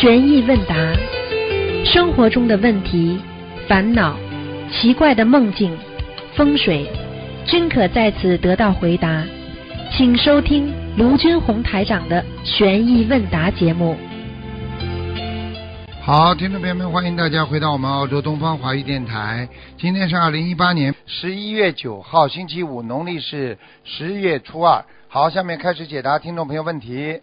悬疑问答，生活中的问题、烦恼、奇怪的梦境、风水，均可在此得到回答。请收听卢军红台长的悬疑问答节目。好，听众朋友们，欢迎大家回到我们澳洲东方华语电台。今天是二零一八年十一月九号，星期五，农历是十月初二。好，下面开始解答听众朋友问题。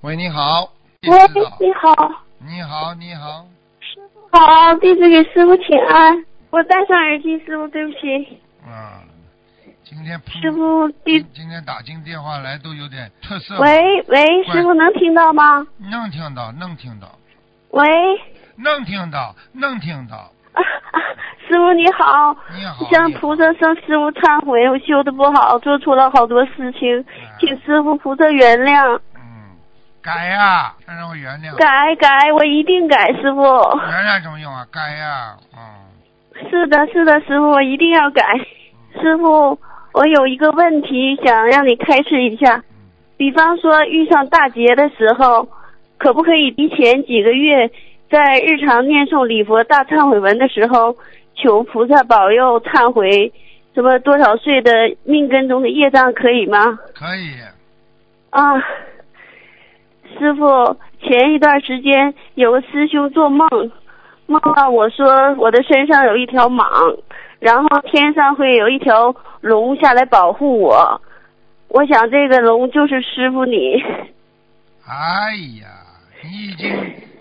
喂，你好。喂，你好，你好，你好。师傅好，弟子给师傅请安。我戴上耳机，师傅对不起。啊，今天师傅弟，今天打进电话来都有点特色。喂喂，师傅能听到吗？能听到，能听到，喂，能听到，能听到。啊啊，师傅你好，你好。向菩萨向师傅忏悔，我修的不好，做出了好多事情，哎请师傅菩萨原谅，嗯，改呀、让让我原谅。改改，我一定改，师傅。原谅什么用啊？改呀、嗯。是的，是的，师傅，我一定要改。师傅，我有一个问题想让你开示一下。比方说遇上大劫的时候，可不可以提前几个月，在日常念诵礼佛大忏悔文的时候，求菩萨保佑忏悔什么多少岁的命根中的业障，可以吗？可以。啊，师傅，前一段时间有个师兄做梦，梦到我说我的身上有一条蟒，然后天上会有一条龙下来保护我。我想这个龙就是师傅你。哎呀，你已经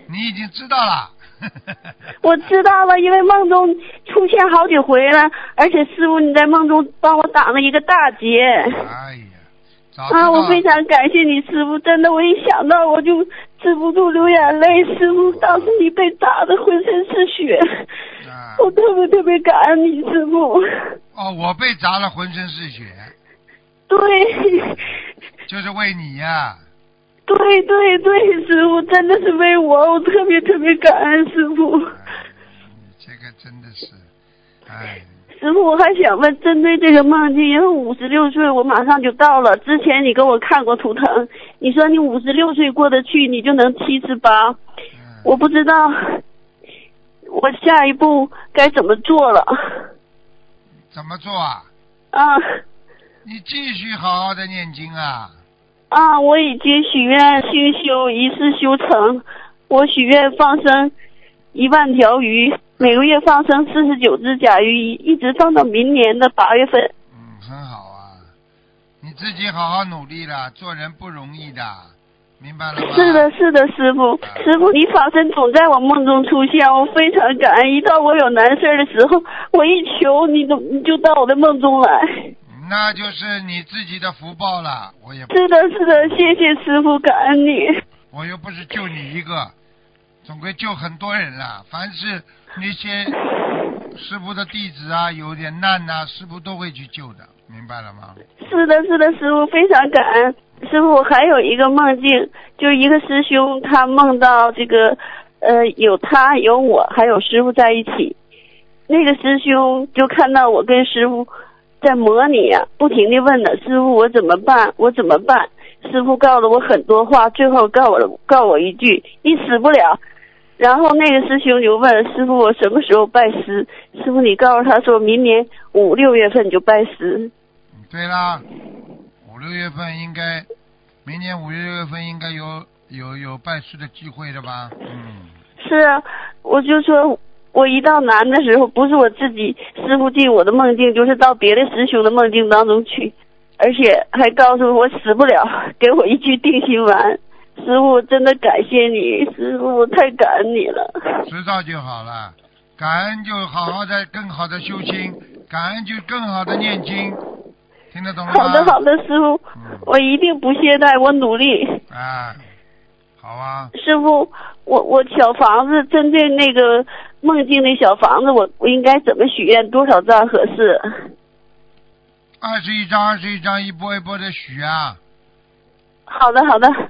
你已经知道了。我知道了，因为梦中出现好几回了，而且师傅你在梦中帮我挡了一个大劫。哎呀，啊，我非常感谢你师傅，真的，我一想到我就止不住流眼泪。师傅，当时你被打的浑身是血，啊我特别特别感恩你师傅。哦，我被砸了浑身是血，对，就是为你呀、对对对，师傅真的是为我，我特别特别感恩师傅。哎这个真的是，哎，师傅，我还想问，针对这个梦境，因为五十六岁我马上就到了。之前你给我看过图腾，你说你五十六岁过得去，你就能七十八。嗯我不知道我下一步该怎么做了。怎么做啊？啊你继续好好的念经啊！啊！我已经许愿修修一世修成，我许愿放生一万条鱼，每个月放生四十九只甲鱼，一直放到明年的八月份。嗯，很好啊，你自己好好努力了，做人不容易的，明白了吗？是的，是的，师傅，师傅，你法身总在我梦中出现，我非常感恩。一到我有难事儿的时候，我一求你都你就到我的梦中来。那就是你自己的福报了，我也是的，是的，谢谢师傅，感恩你。我又不是就你一个，总归救很多人了。凡是那些 师傅的弟子啊，有点难呐、师傅都会去救的，明白了吗？是的，是的，师傅非常感恩。师傅，我还有一个梦境，就是一个师兄他梦到这个，呃，有他有我还有师傅在一起。那个师兄就看到我跟师傅在模拟啊，不停地问呢，师傅我怎么办？我怎么办？师傅告了我很多话，最后告我告我一句：你死不了。然后那个师兄就问师傅我什么时候拜师？师傅你告诉他说明年五六月份就拜师。对啦，五六月份应该，明年五六月份应该有有有拜师的机会的吧？嗯，是啊，我就说，我一到难的时候，不是我自己师傅进我的梦境，就是到别的师兄的梦境当中去，而且还告诉我死不了，给我一句定心丸。师傅，真的感谢你，师傅，我太感恩你了。知道就好了。感恩就好好的、更好的修心，感恩就更好的念经，听得懂吗？好的，好的，师傅，嗯，我一定不懈怠，我努力。啊，好啊，师傅，我我小房子针对那个梦境的小房子，我我应该怎么许愿？多少张合适？二十一张，二十一张，一波一波的许啊，好的，好的，嗯，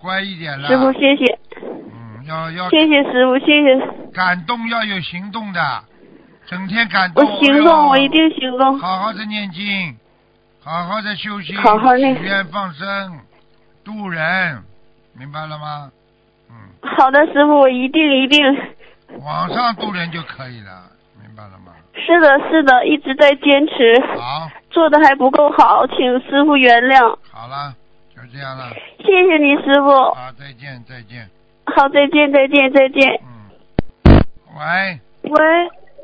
乖一点了。师傅，谢谢，嗯，要要谢谢师傅，谢谢。感动要有行动的，整天感我动。我行动，呦我一定行动。好好的念经，好好的修行，好好念许愿放生，度人，明白了吗？嗯，好的，师傅，我一定一定。网上度人就可以了，明白了吗？是的，是的，一直在坚持，好，做的还不够好，请师傅原谅。好了，就这样了。谢谢你，师傅。好，再见，再见。好，再见，再见，再见。嗯，喂。喂，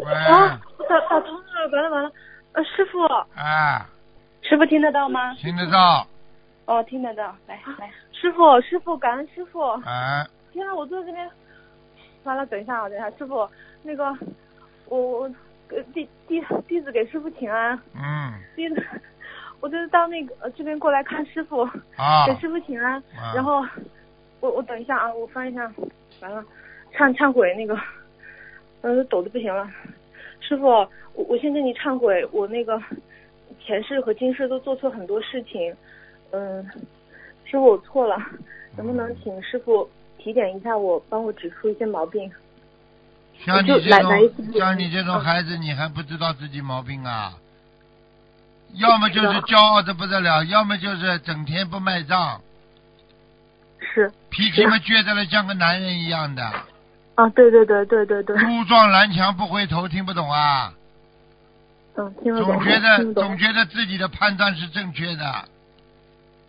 喂，啊，打打通了，完了完了，呃，师傅，啊，师傅听得到吗？听得到，哦，听得到，来来，师傅，师傅，感恩师傅。哎，天啊，我坐这边，完了，等一下啊，等一下，师傅，那个，我我呃弟弟弟子给师傅请安，嗯，弟子，我就是到那个呃这边过来看师傅，啊，给师傅请安，啊。然后我我等一下啊，我翻一下，完了，忏忏悔那个，呃抖的不行了，师傅，我我先跟你忏悔，我那个前世和今世都做错很多事情，嗯，师傅我错了，能不能请师傅提点一下我，帮我指出一些毛病？像你这种像你这种嗯孩子，你还不知道自己毛病啊？要么就是骄傲的不得了，要么就是整天不卖账，是脾气嘛倔得了像个男人一样的，啊，对对对对对对，猪撞南墙不回头，听不懂啊？嗯，听得懂，总觉得总觉得自己的判断是正确的，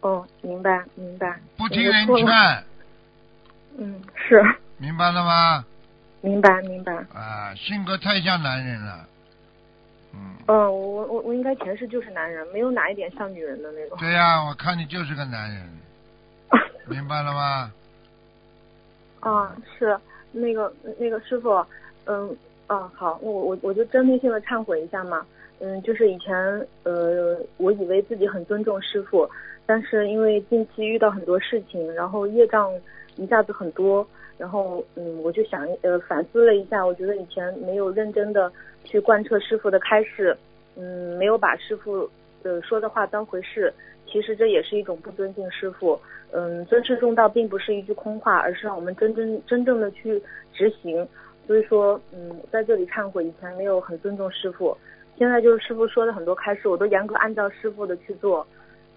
哦，明白明白，不听人劝，嗯，是明白了吗？明白明白。啊，性格太像男人了，嗯，嗯，我我我应该前世就是男人，没有哪一点像女人的那种。对呀、我看你就是个男人，明白了吗？啊，是那个那个师傅，嗯，啊，好，那我我我就针对性的忏悔一下嘛，嗯，就是以前呃，我以为自己很尊重师傅，但是因为近期遇到很多事情，然后业障一下子很多，然后嗯，我就想呃反思了一下，我觉得以前没有认真的去贯彻师傅的开示，嗯，没有把师傅呃说的话当回事，其实这也是一种不尊敬师傅。嗯，尊师重道并不是一句空话，而是让我们真真真正的去执行。所以说，嗯，在这里忏悔，以前没有很尊重师傅，现在就是师傅说的很多开示，我都严格按照师傅的去做。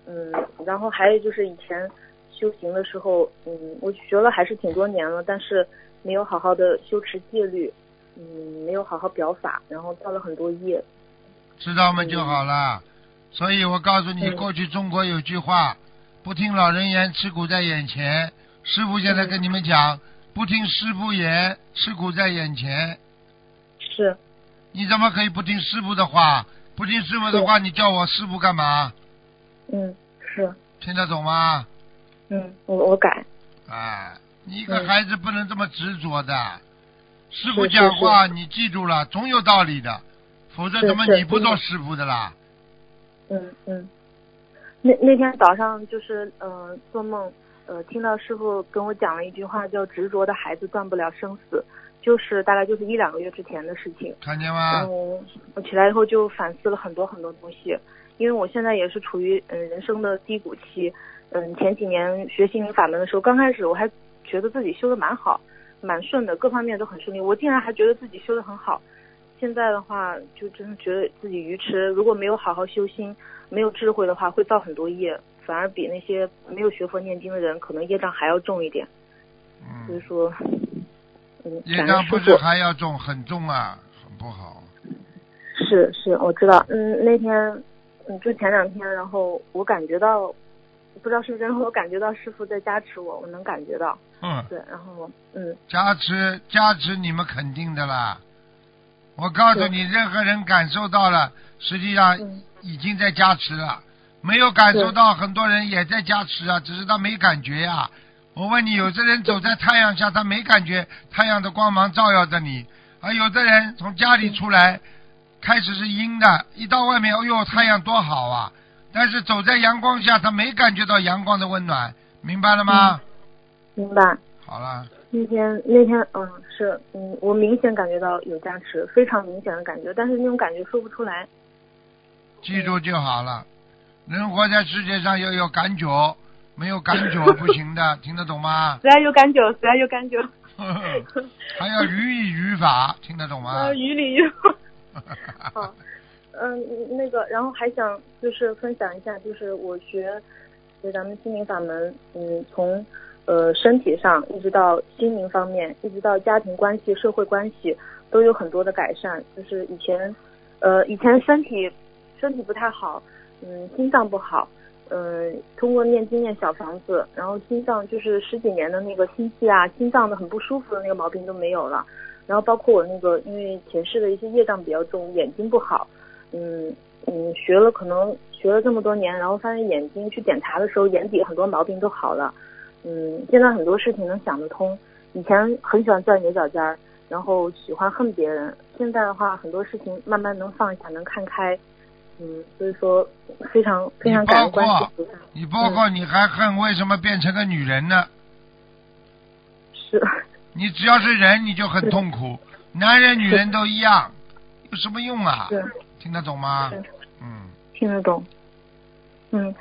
嗯，然后还有就是以前修行的时候，嗯，我学了还是挺多年了，但是没有好好的修持戒律，嗯，没有好好表法，然后造了很多业。知道吗就好了。所以我告诉你，嗯过去中国有句话，不听老人言，吃苦在眼前。师傅现在跟你们讲，不听师傅言，吃苦在眼前。是，你怎么可以不听师傅的话？不听师傅的话，你叫我师傅干嘛？嗯，是，听得懂吗？嗯，我我改。哎，你一个嗯孩子不能这么执着的。师傅讲话，你记住了，总有道理的，否则怎么你不做师傅的啦？嗯嗯，那那天早上就是呃做梦，呃听到师傅跟我讲了一句话，叫“执着的孩子断不了生死”，就是大概就是一两个月之前的事情。看见吗？嗯，我起来以后就反思了很多很多东西，因为我现在也是处于嗯人生的低谷期。嗯，前几年学心灵法门的时候，刚开始我还觉得自己修的蛮好，蛮顺的，各方面都很顺利，我竟然还觉得自己修的很好。现在的话，就真的觉得自己愚痴，如果没有好好修心，没有智慧的话，会造很多业，反而比那些没有学佛念经的人，可能业障还要重一点。所以嗯，说，嗯，业感障不是。还要重，很重啊，很不好。是是，我知道。嗯，那天，嗯，就前两天，然后我感觉到，不知道是不是，我感觉到师傅在加持我，我能感觉到。嗯，对，然后我，嗯，加持加持你们肯定的啦。我告诉你，任何人感受到了，实际上嗯。已经在加持了。没有感受到，很多人也在加持啊，只是他没感觉呀、我问你，有的人走在太阳下，他没感觉太阳的光芒照耀着你；而有的人从家里出来，开始是阴的，一到外面，哎呦，太阳多好啊！但是走在阳光下，他没感觉到阳光的温暖，明白了吗？明白。好了，那天那天，嗯，是，嗯，我明显感觉到有加持，非常明显的感觉，但是那种感觉说不出来。记住就好了。人活在世界上要有感觉，没有感觉 不行的，听得懂吗？只要有感觉，只要有感觉，还要语以语法，听得懂吗呃，？雨里雨。好，嗯，那个，然后还想就是分享一下，就是我学学咱们心灵法门，嗯，从呃身体上，一直到心灵方面，一直到家庭关系、社会关系，都有很多的改善。就是以前，呃，以前身体身体不太好，嗯，心脏不好，嗯，通过念经念小房子，然后心脏就是十几年的那个心悸啊、心脏的很不舒服的那个毛病都没有了。然后包括我那个，因为前世的一些业障比较重，眼睛不好，嗯嗯，学了可能学了这么多年，然后发现眼睛去检查的时候，眼底很多毛病都好了，嗯，现在很多事情能想得通。以前很喜欢钻牛角尖儿，然后喜欢恨别人，现在的话很多事情慢慢能放下，能看开，嗯，所以说非常非常感恩关系菩萨。你包括你还恨为什么变成个女人呢？是。你只要是人，你就很痛苦。男人、女人都一样，有什么用啊？听得懂吗？嗯。听得懂。嗯，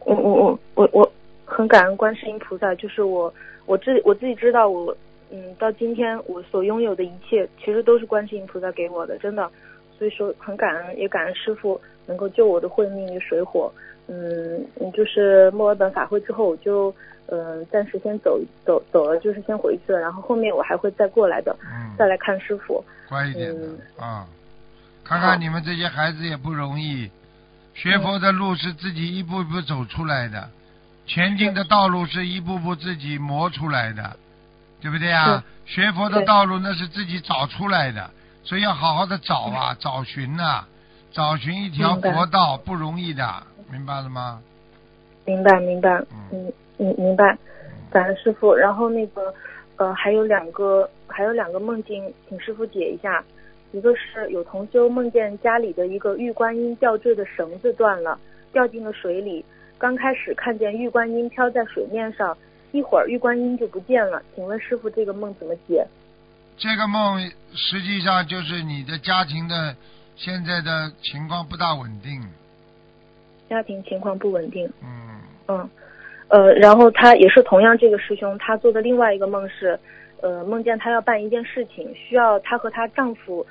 我我我我我很感恩观世音菩萨，就是我我自我自己知道，我嗯到今天我所拥有的一切，其实都是观世音菩萨给我的，真的。所以说很感恩，也感恩师傅能够救我的慧命于水火。嗯，就是墨尔本法会之后，我就。嗯，暂时先走走走了，就是先回去了，然后后面我还会再过来的，嗯再来看师傅。乖一点的啊，看看你们这些孩子也不容易，学佛的路是自己一步一步走出来的，前进的道路是一步步自己磨出来的，对不对啊？学佛的道路那是自己找出来的，所以要好好的找啊，找寻呐，找寻一条佛道不容易的，明白了吗？明白，明白，嗯。明明白，感恩师傅。然后那个，呃，还有两个，还有两个梦境，请师傅解一下。一个是有同修梦见家里的一个玉观音吊坠的绳子断了，掉进了水里。刚开始看见玉观音飘在水面上，一会儿玉观音就不见了。请问师傅，这个梦怎么解？这个梦实际上就是你的家庭的现在的情况不大稳定。家庭情况不稳定。嗯。嗯。呃，然后他也是同样这个师兄，他做的另外一个梦是，呃，梦见他要办一件事情，需要他和她丈夫，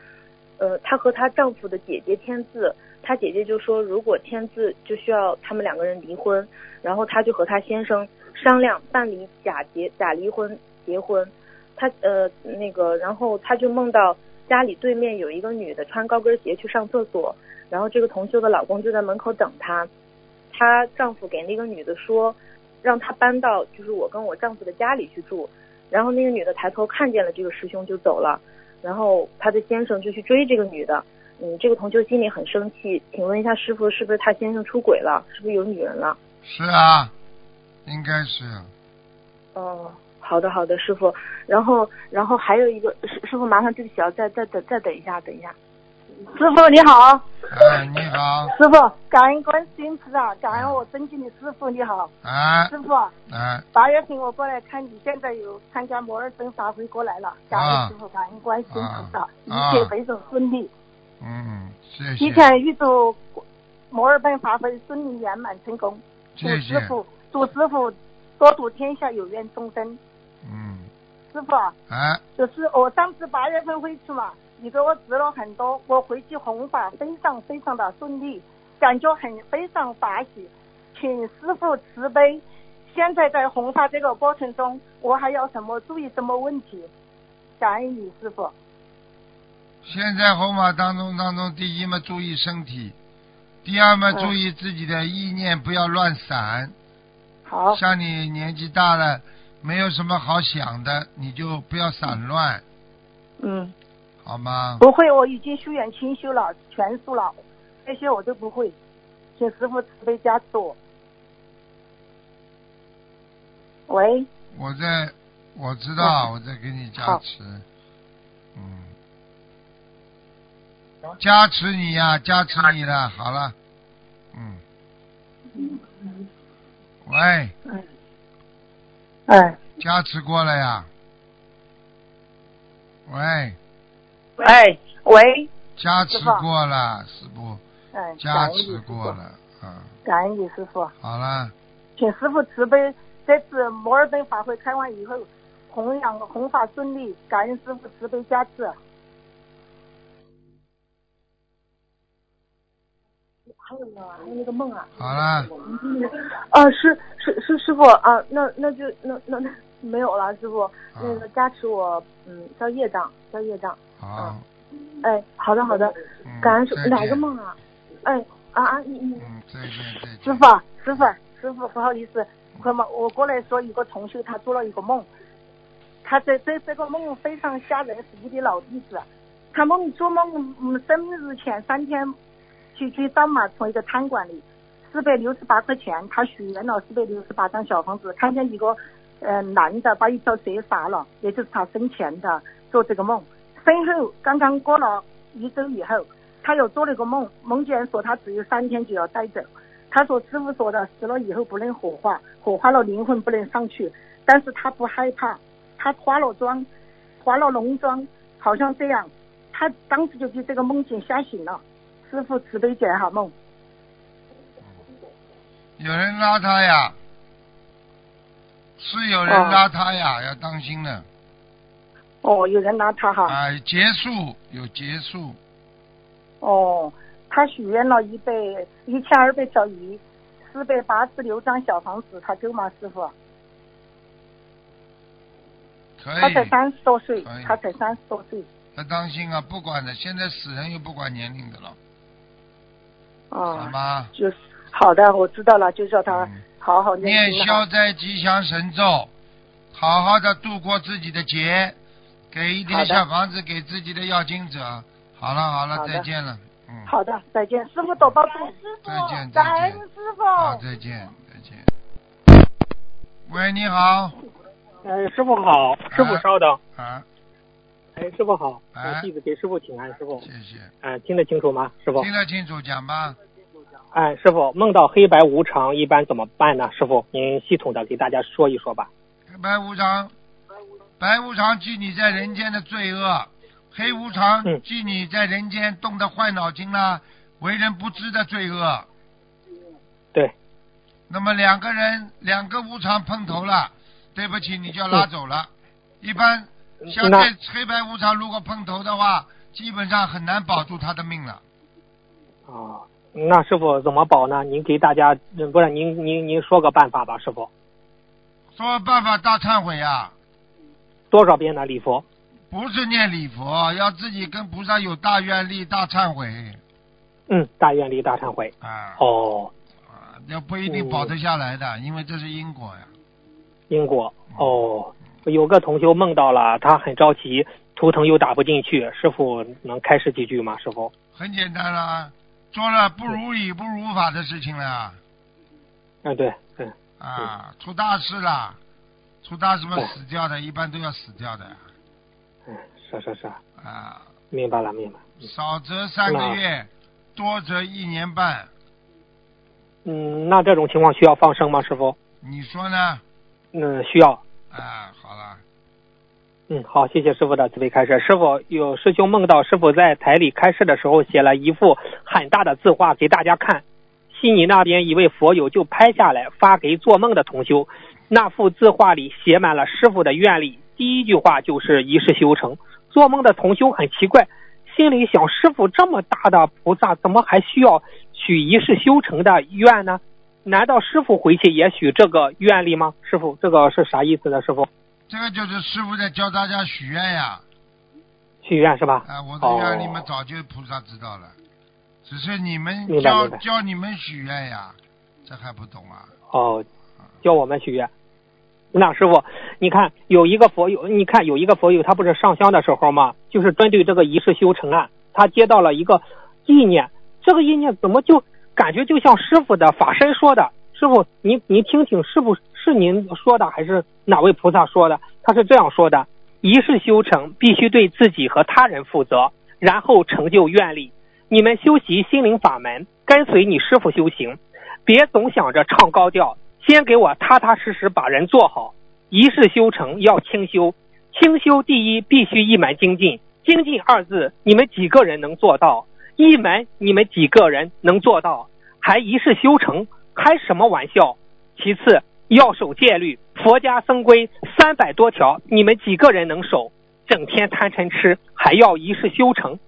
呃，她和她丈夫的姐姐签字，她姐姐就说如果签字就需要他们两个人离婚，然后她就和她先生商量办理假结假离婚结婚，她呃那个，然后她就梦到家里对面有一个女的穿高跟鞋去上厕所，然后这个同修的老公就在门口等她，她丈夫给那个女的说。让她搬到就是我跟我丈夫的家里去住，然后那个女的抬头看见了这个师兄就走了，然后他的先生就去追这个女的，嗯，这个同修心里很生气，请问一下师傅是不是他先生出轨了，是不是有女人了？是啊，应该是。哦，好的好的，师傅，然后然后还有一个师师傅麻烦对不起啊，再再等再等一下等一下。师傅你好，哎你好，师傅感恩观世音菩萨，感恩我尊敬的师傅你好，哎师傅，哎八月份我过来看你，现在有参加摩尔森法会过来了，感恩师傅，感恩观世音菩萨，一切非常顺利，嗯谢谢，提前预祝摩尔本法会顺利圆满成功，祝师傅祝师傅多度天下有缘众生，嗯，师傅，啊，就是我上次八月份回去嘛。你给我指了很多，我回去弘法非常非常的顺利，感觉很非常法喜，请师傅慈悲。现在在弘法这个过程中，我还要什么注意什么问题？感恩你师傅。现在弘法当中当中，第一嘛注意身体，第二嘛注意自己的意念不要乱散。好。像你年纪大了，没有什么好想的，你就不要散乱。嗯。好吗？不会，我已经修远清修了，全素了，这些我都不会，请师傅慈悲加持我。喂。我在，我知道，我在给你加持。嗯。加持你呀，加持你了，好了。嗯。喂。嗯。哎。加持过了呀。喂。哎，喂，加持过了，师傅，哎，加持过了，啊，感恩你师傅，好了，请师傅慈悲，这次摩尔登法会开完以后，弘扬弘法顺利，感恩师傅慈悲加持。还有呢，还有那个梦啊。好了，啊，是是是师傅啊，那那就那那那没有了，师傅，那个加持我嗯消业障，消业障。啊，哎，好的好的，嗯感恩师哪个梦啊？哎啊啊你你嗯，再见再见。师傅啊，师傅啊，师傅，不好意思，快嘛我过来说，一个同学他做了一个梦，他这这这个梦非常吓人，是你的老弟子。他梦做梦，嗯，生日前三天去去扫码，从一个餐馆里四百六十八块钱，他许愿了四百六十八张小房子，看见一个呃男的把一条蛇杀了，也就是他生前的做这个梦。身后刚刚过了一周以后，他又做了一个梦，梦见说他只有三天就要带走。他说师傅说的死了以后不能火化，火化了灵魂不能上去，但是他不害怕，他化了妆，化了浓妆，好像这样，他当时就被这个梦境吓醒了。师傅慈悲解哈梦，有人拉他呀，是有人哦拉他呀，要当心的。哦，有人拉他哈，哎，结束有结束，哦，他许愿了一百一千二百条鱼，四百八十六张小房子，他够吗，师傅？可以他才。三十多岁他才三十多岁，他当心啊，不管的，现在死人又不管年龄的了，好哦，吗？就是好的，我知道了，就叫他嗯好好念消灾吉祥神咒，好好的度过自己的劫，给一点小房子给自己的要经者。好了好了，好再见了，嗯，好的，再见，师傅多保重。再见再感恩见，师傅。好再见再见。喂，你好，哎，师傅好，师傅稍等。啊，哎，师傅好，哎呃弟子给师傅请安，师傅。谢谢，哎、听得清楚吗，师傅？听得清楚，讲吧。哎，师傅，梦到黑白无常一般怎么办呢？师傅，您系统的给大家说一说吧。黑白无常，白无常记你在人间的罪恶，黑无常嗯记你在人间动的坏脑筋啦、为人不知的罪恶。对，那么两个人，两个无常碰头了，对不起，你就要拉走了。一般像那这黑白无常如果碰头的话，基本上很难保住他的命了。啊、那师傅怎么保呢？您给大家，嗯不是您您您说个办法吧，师傅。说办法大忏悔啊，多少遍呢？礼佛？不是念礼佛，要自己跟菩萨有大愿力、大忏悔嗯，大愿力大忏悔。啊。哦，啊，要不一定保得下来的，因为这是因果呀。因果。哦，有个同修梦到了，他很着急，图腾又打不进去，师傅能开示几句吗？师傅？很简单啦，做了不如理不如法的事情了啊，对对。啊，出大事了，出大事嘛死掉的，一般都要死掉的嗯，是是是，啊，明白了明白。少则三个月，多则一年半，嗯，那这种情况需要放生吗，师傅？你说呢？嗯，需要。啊，好了，嗯，好，谢谢师傅的慈悲开示。师傅有师兄梦到师傅在台里开示的时候写了一幅很大的字画给大家看，悉尼那边一位佛友就拍下来发给做梦的同修。那幅字画里写满了师傅的愿力，第一句话就是一世修成。做梦的同修很奇怪，心里想：师傅这么大的菩萨，怎么还需要许一世修成的愿呢？难道师傅回去也许这个愿力吗？师傅，这个是啥意思呢？师傅，这个就是师傅在教大家许愿呀。许愿是吧？啊，我的愿你们哦早就菩萨知道了，只是你们教教你们许愿呀，这还不懂啊？哦，教我们许愿。那师傅，你看有一个佛友，你看有一个佛友，他不是上香的时候嘛，就是针对这个一世修成啊，他接到了一个意念，这个意念怎么就感觉就像师傅的法身说的？师傅，您您听听，是不是您说的，还是哪位菩萨说的？他是这样说的：一世修成必须对自己和他人负责，然后成就愿力。你们修习心灵法门，跟随你师傅修行，别总想着唱高调，先给我踏踏实实把人做好。一世修成要清修，清修第一必须一门精进。精进二字，你们几个人能做到？一门你们几个人能做到？还一世修成，开什么玩笑？其次要守戒律，佛家僧规三百多条，你们几个人能守？整天贪嗔痴，还要一世修成？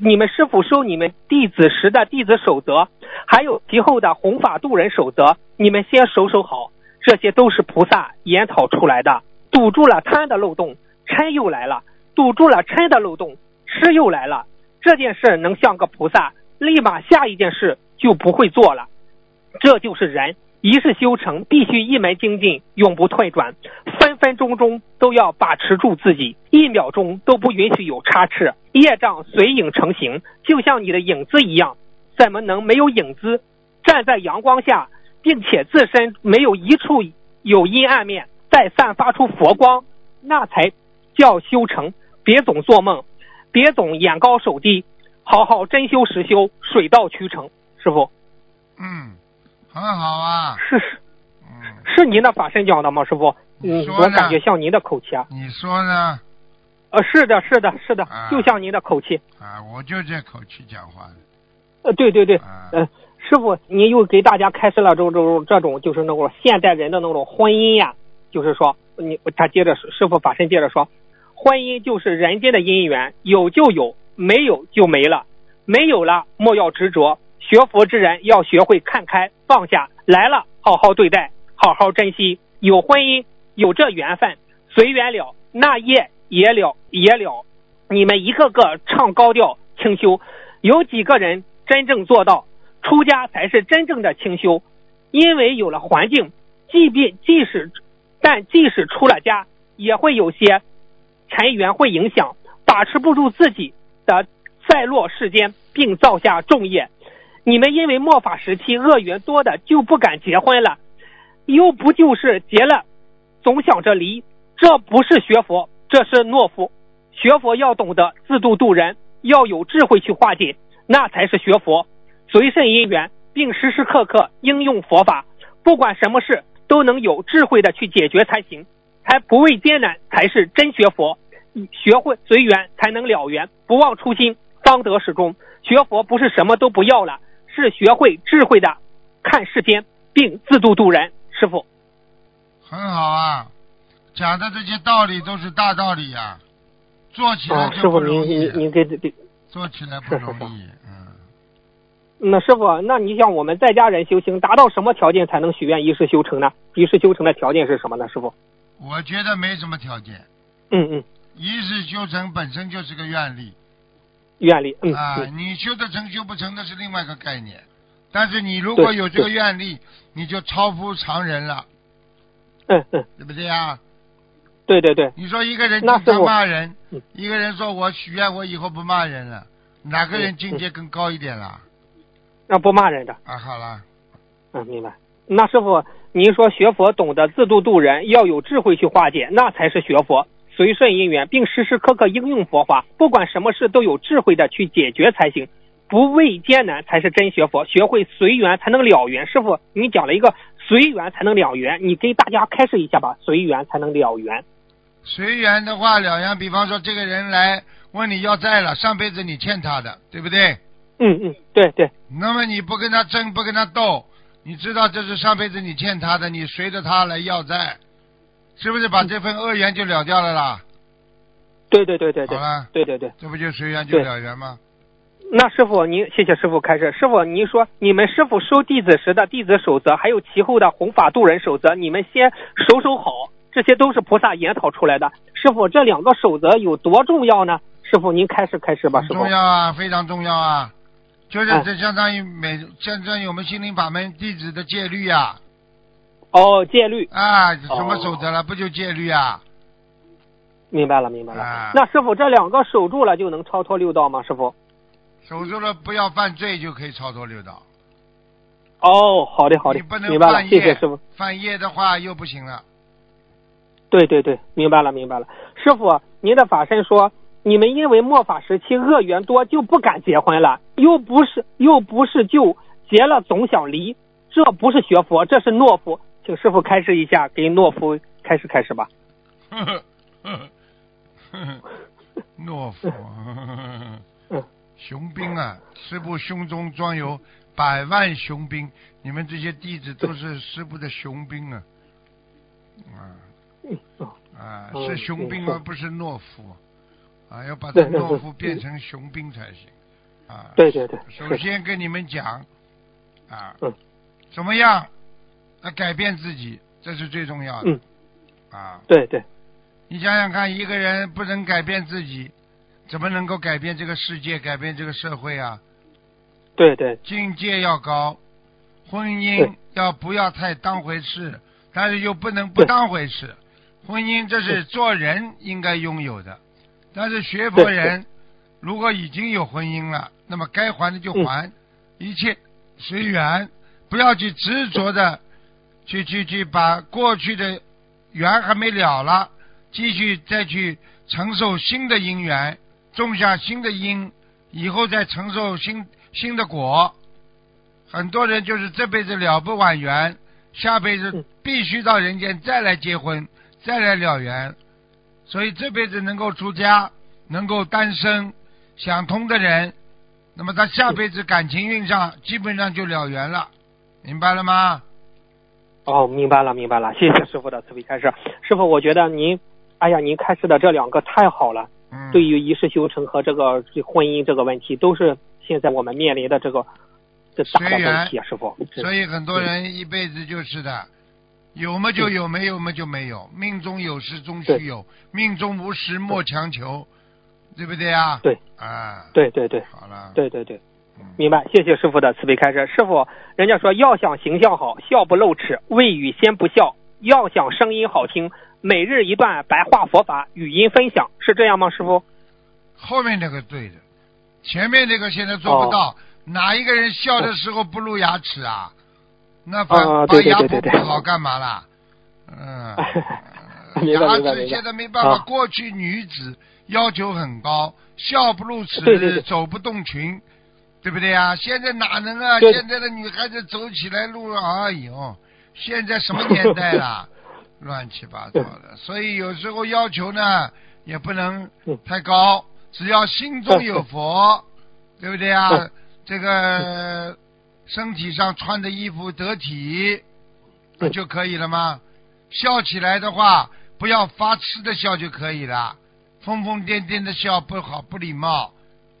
你们师傅收你们弟子时的弟子守则，还有其后的弘法度人守则，你们先守守好，这些都是菩萨研讨出来的。堵住了贪的漏洞，嗔又来了；堵住了嗔的漏洞，痴又来了。这件事能像个菩萨，立马下一件事就不会做了。这就是人。一世修成，必须一门精进，永不退转，分分钟钟都要把持住自己，一秒钟都不允许有差池。业障随影成形，就像你的影子一样，怎么能没有影子？站在阳光下，并且自身没有一处有阴暗面，再散发出佛光，那才叫修成。别总做梦，别总眼高手低，好好真修实修，水到渠成。师傅，嗯。很好啊，是是，嗯，是您的法身讲的吗，师傅？嗯，我感觉像您的口气啊。你说呢？呃，是的，是的，是的，就像您的口气。啊，我就这口气讲话的。呃，对对对，呃，师傅，您又给大家开始了这种这种就是那种现代人的那种婚姻呀，就是说，你他接着师傅法身接着说，婚姻就是人间的姻缘，有就有，没有就没了，没有了莫要执着。学佛之人要学会看开放下，来了好好对待，好好珍惜。有婚姻，有这缘分，随缘了，那业也了也了。你们一个个唱高调清修，有几个人真正做到出家才是真正的清修？因为有了环境，即便即使但即使出了家，也会有些尘缘会影响，把持不住自己的在落世间，并造下重业。你们因为末法时期恶缘多的就不敢结婚了，又不就是结了，总想着离，这不是学佛，这是懦夫。学佛要懂得自度度人，要有智慧去化解，那才是学佛。随顺因缘，并时时刻刻应用佛法，不管什么事都能有智慧的去解决才行，才不畏艰难，才是真学佛。学会随缘才能了缘，不忘初心方得始终。学佛不是什么都不要了。是学会智慧的看世间，并自度度人。师傅，很好啊，讲的这些道理都是大道理呀，做起来就不容易。师傅，您您您给给做起来不容易，嗯。那师傅，那你像我们在家人修行，达到什么条件才能许愿一世修成呢？一世修成的条件是什么呢？师傅，我觉得没什么条件。嗯嗯。一世修成本身就是个愿力。愿力，嗯啊，你修得成修不成那是另外一个概念，但是你如果有这个愿力，你就超乎常人了，嗯嗯，对不对啊？对对对。你说一个人经常骂人，一个人说我许愿我以后不骂人了，哪个人境界更高一点了？那不骂人的。啊，好了。嗯，明白。那师傅，您说学佛懂得自度度人，要有智慧去化解，那才是学佛。随顺因缘，并时时刻刻应用佛法，不管什么事都有智慧的去解决才行，不畏艰难才是真学佛。学会随缘才能了缘。师傅，你讲了一个随缘才能了缘，你给大家开示一下吧。随缘才能了缘。随缘的话了缘，比方说这个人来问你要债了，上辈子你欠他的，对不对？嗯嗯，对对。那么你不跟他争，不跟他斗，你知道这是上辈子你欠他的，你随着他来要债。是不是把这份恶缘就了掉了啦？对对对对对，好了，对对对，这不就随缘就了缘吗？那师傅，您谢谢师傅开示。师傅，您说你们师傅收弟子时的弟子守则，还有其后的弘法度人守则，你们先守守好，这些都是菩萨研讨出来的。师傅，这两个守则有多重要呢？师傅，您开始开始吧。师傅，重要啊，非常重要啊，就是这相当于每相当于我们心灵法门弟子的戒律呀。哦，戒律啊，什么守则了？不就戒律啊？明白了，明白了。那师傅，这两个守住了就能超脱六道吗？师傅，守住了不要犯罪就可以超脱六道。哦，好的，好的，明白了，谢谢师傅。犯业的话又不行了。对对对，明白了，明白了。师傅，您的法身说，你们因为末法时期恶缘多，就不敢结婚了，又不是又不是就结了总想离。这不是学佛，这是懦夫，请师傅开示一下，给懦夫开始开始吧。懦夫，雄兵啊！师傅胸中装有百万雄兵，你们这些弟子都是师傅的雄兵啊！啊啊，是雄兵而不是懦夫啊！要把这懦夫变成雄兵才行。啊。对对对，首先跟你们讲啊，嗯怎么样来改变自己，这是最重要的。嗯。啊，对对。你想想看，一个人不能改变自己，怎么能够改变这个世界、改变这个社会啊？对对。境界要高，婚姻要不要太当回事，但是又不能不当回事。婚姻这是做人应该拥有的，但是学佛人如果已经有婚姻了，那么该还的就嗯。还，一切随缘，不要去执着的去去去把过去的缘还没了了，继续再去承受新的因缘，种下新的因，以后再承受新新的果。很多人就是这辈子了不完缘，下辈子嗯必须到人间再来结婚，再来了缘。所以这辈子能够出家，能够单身，想通的人，那么他下辈子感情运上基本上就了缘了，明白了吗？哦，明白了明白了，谢谢师傅的慈悲开示。师傅，我觉得您，哎呀，您开示的这两个太好了。嗯，对于一世修成和这个婚姻这个问题，都是现在我们面临的这个这大的问题啊，师傅。所以很多人一辈子就是的，有么就有，没有么就没有。命中有时终须有，命中无时莫强求，对不对啊？对。啊，对对对好了。对对对，嗯，明白。谢谢师傅的慈悲开示。师傅，人家说要想形象好，笑不露齿，未语先不笑；要想声音好听，每日一段白话佛法语音分享，是这样吗？师傅？后面那个对的，前面那个现在做不到。哪一个人笑的时候不露牙齿啊？那把、啊把牙补好干嘛啦？嗯，牙齿现在没办法。啊过去女子要求很高，笑不露齿，对对对走不动裙，对不对啊？现在哪能啊？现在的女孩子走起来路，哎呦，现在什么年代了？乱七八糟的。所以有时候要求呢，也不能嗯太高，只要心中有佛，对不对啊嗯？这个身体上穿的衣服得体，那嗯就可以了吗？笑起来的话，不要发痴的笑就可以了，疯疯癫癫的笑不好，不礼貌，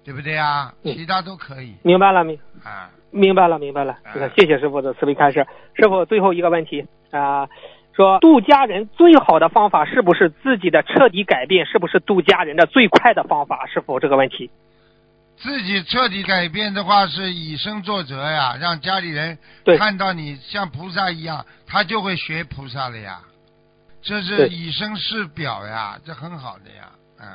对不对啊？嗯其他都可以明白了明。啊。明白了，明白了哎。谢谢师傅的慈悲开示。师傅，最后一个问题啊、说渡家人最好的方法是不是自己的彻底改变？是不是渡家人的最快的方法？师傅，这个问题。自己彻底改变的话，是以身作则呀，让家里人看到你像菩萨一样，他就会学菩萨了呀。这是以身试表呀，这很好的呀，嗯。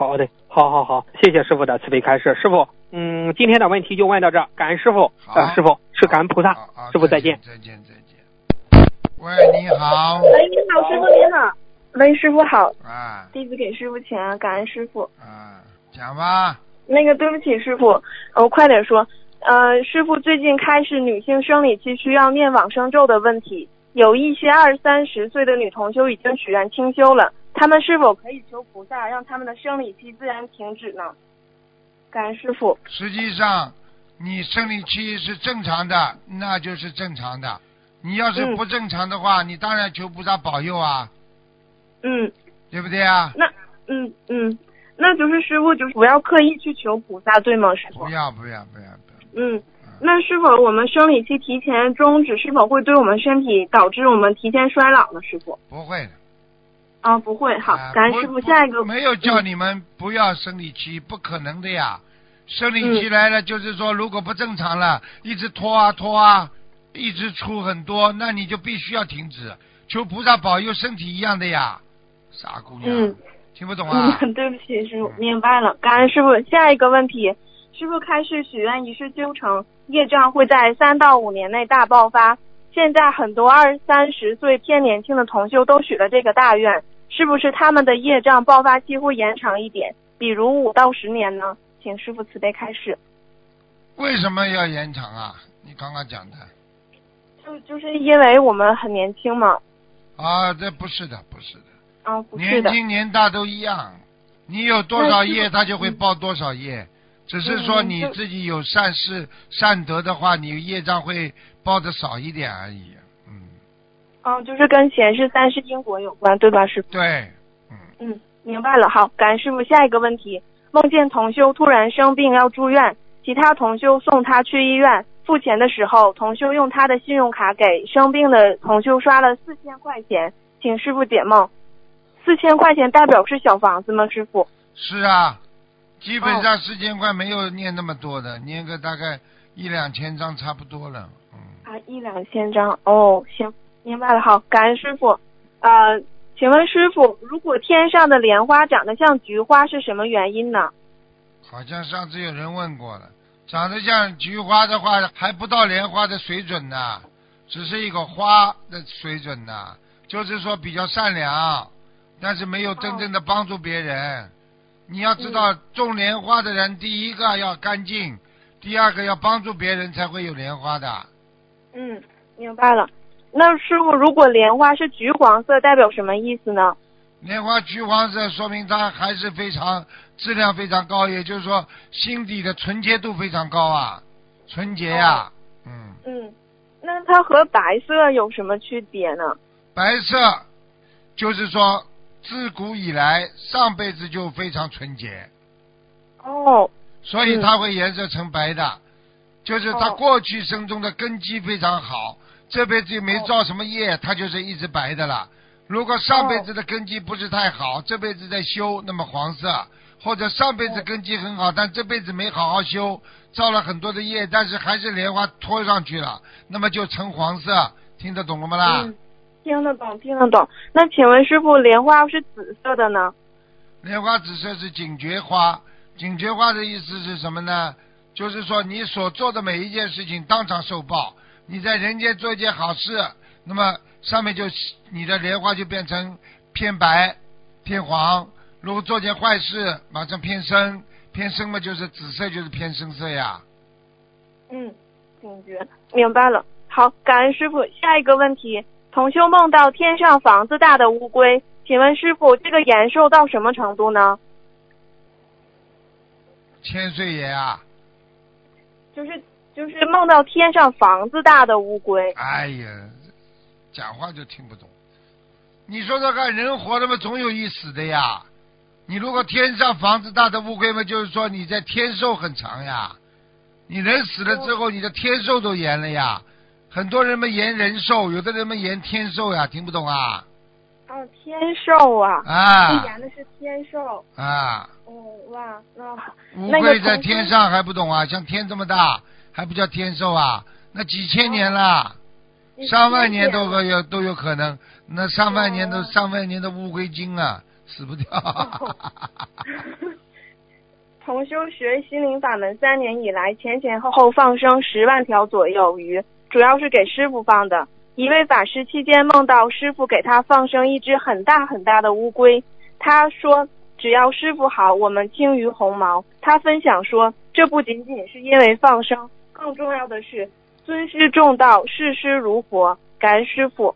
好的，好好好，谢谢师傅的慈悲开示。师傅，嗯，今天的问题就问到这儿，感恩师傅。啊呃，师傅是感恩菩萨。师傅再见。再见再见。喂，你好。喂，你好，师傅你好。喂，师傅好，啊弟子给师傅请安，感恩师傅。啊，讲吧。那个，对不起，师傅，我、快点说。呃，师傅最近开始女性生理期需要念往生咒的问题，有一些二三十岁的女同修已经许愿清修了，她们是否可以求菩萨让他们的生理期自然停止呢？感恩师傅。实际上，你生理期是正常的，那就是正常的。你要是嗯不正常的话，你当然求菩萨保佑啊，嗯，对不对啊？那嗯嗯，那就是师傅就是不要刻意去求菩萨，对吗，师傅不？要不要不要不要。嗯，那是否我们生理期提前终止，是否会对我们身体导致我们提前衰老呢？师傅？不会的。啊，不会。好啊，感恩师傅。下一个没有叫你们不要生理期，不可能的呀。生理期嗯来了，就是说如果不正常了，一直拖啊拖啊，一直出很多，那你就必须要停止，求菩萨保佑身体一样的呀。傻姑娘，嗯听不懂啊？嗯，对不起，师傅，明白了。感恩师傅。下一个问题，师傅开示许愿一世修成，业障会在三到五年内大爆发。现在很多二三十岁偏年轻的同修都许了这个大愿，是不是他们的业障爆发期会延长一点，比如五到十年呢？请师傅慈悲开示。为什么要延长啊？你刚刚讲的就就是因为我们很年轻嘛。啊，这不是的，不是的，啊，不是年的。轻年大都一样，你有多少业，他就会报多少业。只是说你自己有善事、善德的话，你业障会报的少一点而已。嗯，嗯，就是跟前世三世因果有关，对吧，师傅？对，嗯，嗯，明白了。好，感恩师傅。下一个问题，梦见同修突然生病要住院，其他同修送他去医院。付钱的时候，同修用他的信用卡给生病的同修刷了四千块钱，请师傅解梦。四千块钱代表是小房子吗？师傅？是啊，基本上四千块没有念那么多的，念个大概一两千张差不多了。嗯，啊，一两千张哦，行，明白了。好，感恩师傅。呃，请问师傅，如果天上的莲花长得像菊花，是什么原因呢？好像上次有人问过了，长得像菊花的话，还不到莲花的水准呢，只是一个花的水准呢，就是说比较善良，但是没有真正的帮助别人。你要知道，种莲花的人，第一个要干净，第二个要帮助别人，才会有莲花的。嗯，明白了。那师傅，如果莲花是橘黄色，代表什么意思呢？莲花橘黄色，说明它还是非常质量非常高，也就是说心底的纯洁度非常高啊，纯洁呀、嗯，嗯，那它和白色有什么区别呢？白色就是说自古以来上辈子就非常纯洁，哦，所以它会颜色成白的，就是它哦。过去生中的根基非常好，这辈子也没造什么业，它就是一直白的了。如果上辈子的根基不是太好，这辈子在修，那么黄色；或者上辈子根基很好，但这辈子没好好修，造了很多的业，但是还是莲花拖上去了，那么就成黄色。听得懂了吗啦？嗯，听得懂，听得懂。那请问师傅，莲花是紫色的呢？莲花紫色是警觉花，警觉花的意思是什么呢？就是说你所做的每一件事情当场受报。你在人间做一件好事，那么上面就你的莲花就变成偏白、偏黄；如果做件坏事，马上偏深，偏深嘛就是紫色，就是偏深色呀。嗯，警觉，明白了。好，感恩师傅。下一个问题，同修梦到天上房子大的乌龟，请问师傅，这个延寿到什么程度呢？千岁爷啊，就是就是梦到天上房子大的乌龟。哎呀，讲话就听不懂。你说说看，人活着嘛，总有一死的呀。你如果天上房子大的乌龟嘛，就是说你在天寿很长呀。你人死了之后，你的天寿都延了呀。很多人们言人寿，有的人们言天寿呀，听不懂啊？哦，天寿啊！啊这延的是天寿。啊，哦，哇，那乌龟在天上还不懂啊？像天这么大，还不叫天寿啊？那几千年了。上万年都会。会有都有可能，那上万年都哦上万年的乌龟精啊，死不掉。同修学心灵法门三年以来，前前后后放生十万条左右鱼，主要是给师傅放的。一位法师期间梦到师傅给他放生一只很大很大的乌龟，他说只要师傅好，我们轻于鸿毛。他分享说，这不仅仅是因为放生，更重要的是尊师重道，视师如佛。感恩师傅。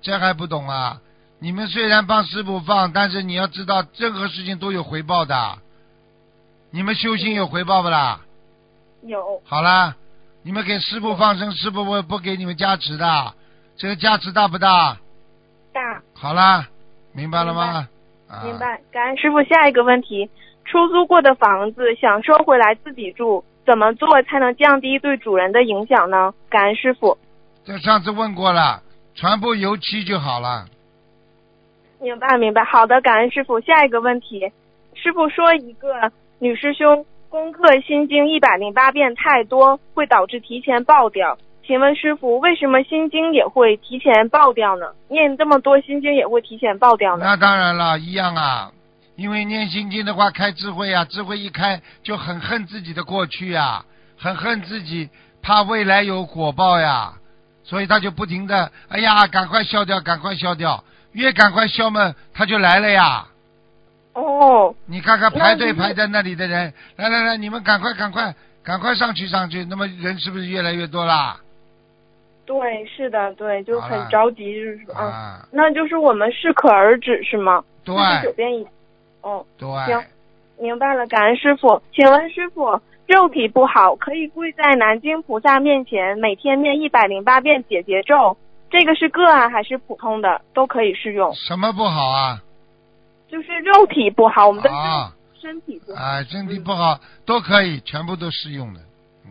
这还不懂啊？你们虽然帮师傅放，但是你要知道，任何事情都有回报的。你们修心有回报不啦？有好啦，你们给师傅放生，师傅不不给你们加持的，这个加持大不大？大好啦，明白了吗？啊、明。白，感恩师傅。下一个问题：出租过的房子想收回来自己住，怎么做才能降低对主人的影响呢？感恩师傅。这上次问过了，全部油漆就好了。明白明白，好的，感恩师傅。下一个问题，师傅说一个女师兄功课心经一百零八遍太多，会导致提前爆掉。请问师傅，为什么心经也会提前爆掉呢？念这么多心经也会提前爆掉呢？那当然了，一样啊。因为念心经的话，开智慧啊，智慧一开就很恨自己的过去呀、很恨自己，怕未来有果报呀，所以他就不停的，哎呀，赶快消掉，赶快消掉，越赶快消嘛，他就来了呀。哦，你看看排队排在那里的人，来来来，你们赶快赶快赶快上去上去，那么人是不是越来越多啦？对，是的，对，就很着急，就是说，啊，啊，那就是我们适可而止是吗？对九遍一，哦，对，行明白了，感恩师傅。请问师傅，肉体不好，可以跪在南京菩萨面前，每天念一百零八遍解结咒，这个是个案还是普通的，都可以适用。什么不好啊？就是肉体不好，我们的啊，身身体不好。啊，身体不好都可以，全部都适用的。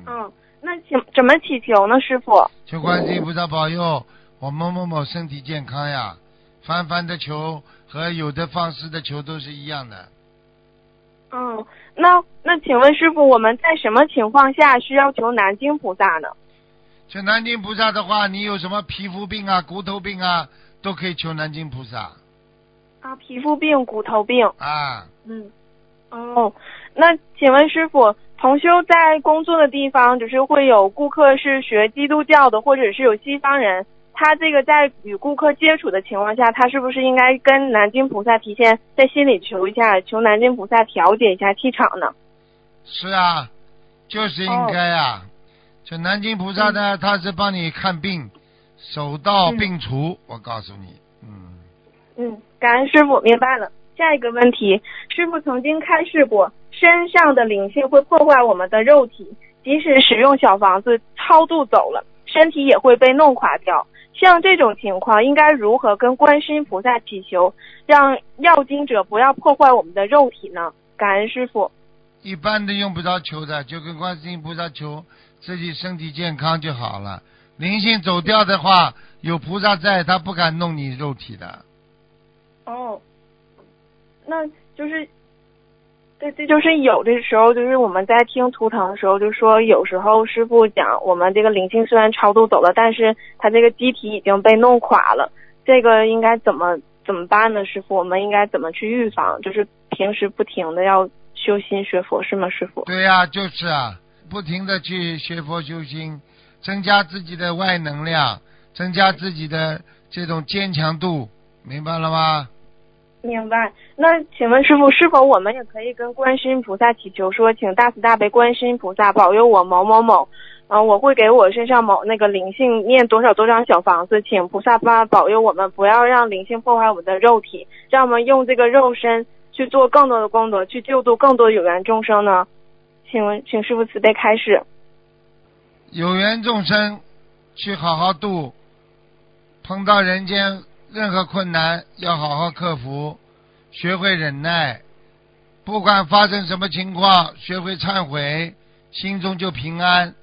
嗯，那请怎么祈求呢，师傅？求观世音菩萨保佑我某某某身体健康呀。凡凡的求和有的放矢的求都是一样的。嗯，那那请问师傅，我们在什么情况下需要求南京菩萨呢？求南京菩萨的话，你有什么皮肤病啊、骨头病啊，都可以求南京菩萨。啊，皮肤病、骨头病。啊。嗯。哦，那请问师傅，同修在工作的地方，就是会有顾客是学基督教的，或者是有西方人，他这个在与顾客接触的情况下，他是不是应该跟南京菩萨提前在心里求一下，求南京菩萨调节一下气场呢？是啊，就是应该啊。就南京菩萨呢，他是帮你看病，手到病除。我告诉你，嗯。嗯，感恩师傅，明白了。下一个问题，师傅曾经开示过，身上的灵性会破坏我们的肉体，即使使用小房子超度走了，身体也会被弄垮掉。像这种情况，应该如何跟观世音菩萨祈求，让要经者不要破坏我们的肉体呢？感恩师傅。一般的用不着求的，就跟观世音菩萨求自己身体健康就好了。灵性走掉的话，有菩萨在，他不敢弄你肉体的。哦。那就是，对，这就是有的时候，就是我们在听图腾的时候，就说有时候师傅讲，我们这个灵性虽然超度走了，但是他这个机体已经被弄垮了，这个应该怎么怎么办呢？师傅，我们应该怎么去预防？就是平时不停的要修心学佛，是吗？师傅？对呀，就是啊，不停的去学佛修心，增加自己的外能量，增加自己的这种坚强度，明白了吗？明白。那请问师傅，是否我们也可以跟观世音菩萨祈求说，请大慈大悲观世音菩萨保佑我某某某，嗯，我会给我身上某那个灵性念多少多张小房子，请菩萨爸保佑我们，不要让灵性破坏我们的肉体，让我们用这个肉身去做更多的功德，去救度更多有缘众生呢？请问，请师傅慈悲开示。有缘众生去好好度，碰到人间。任何困难要好好克服，学会忍耐，不管发生什么情况，学会忏悔，心中就平安。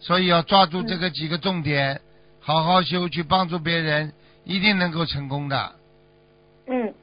所以要抓住这个几个重点，好好修，去帮助别人，一定能够成功的。嗯，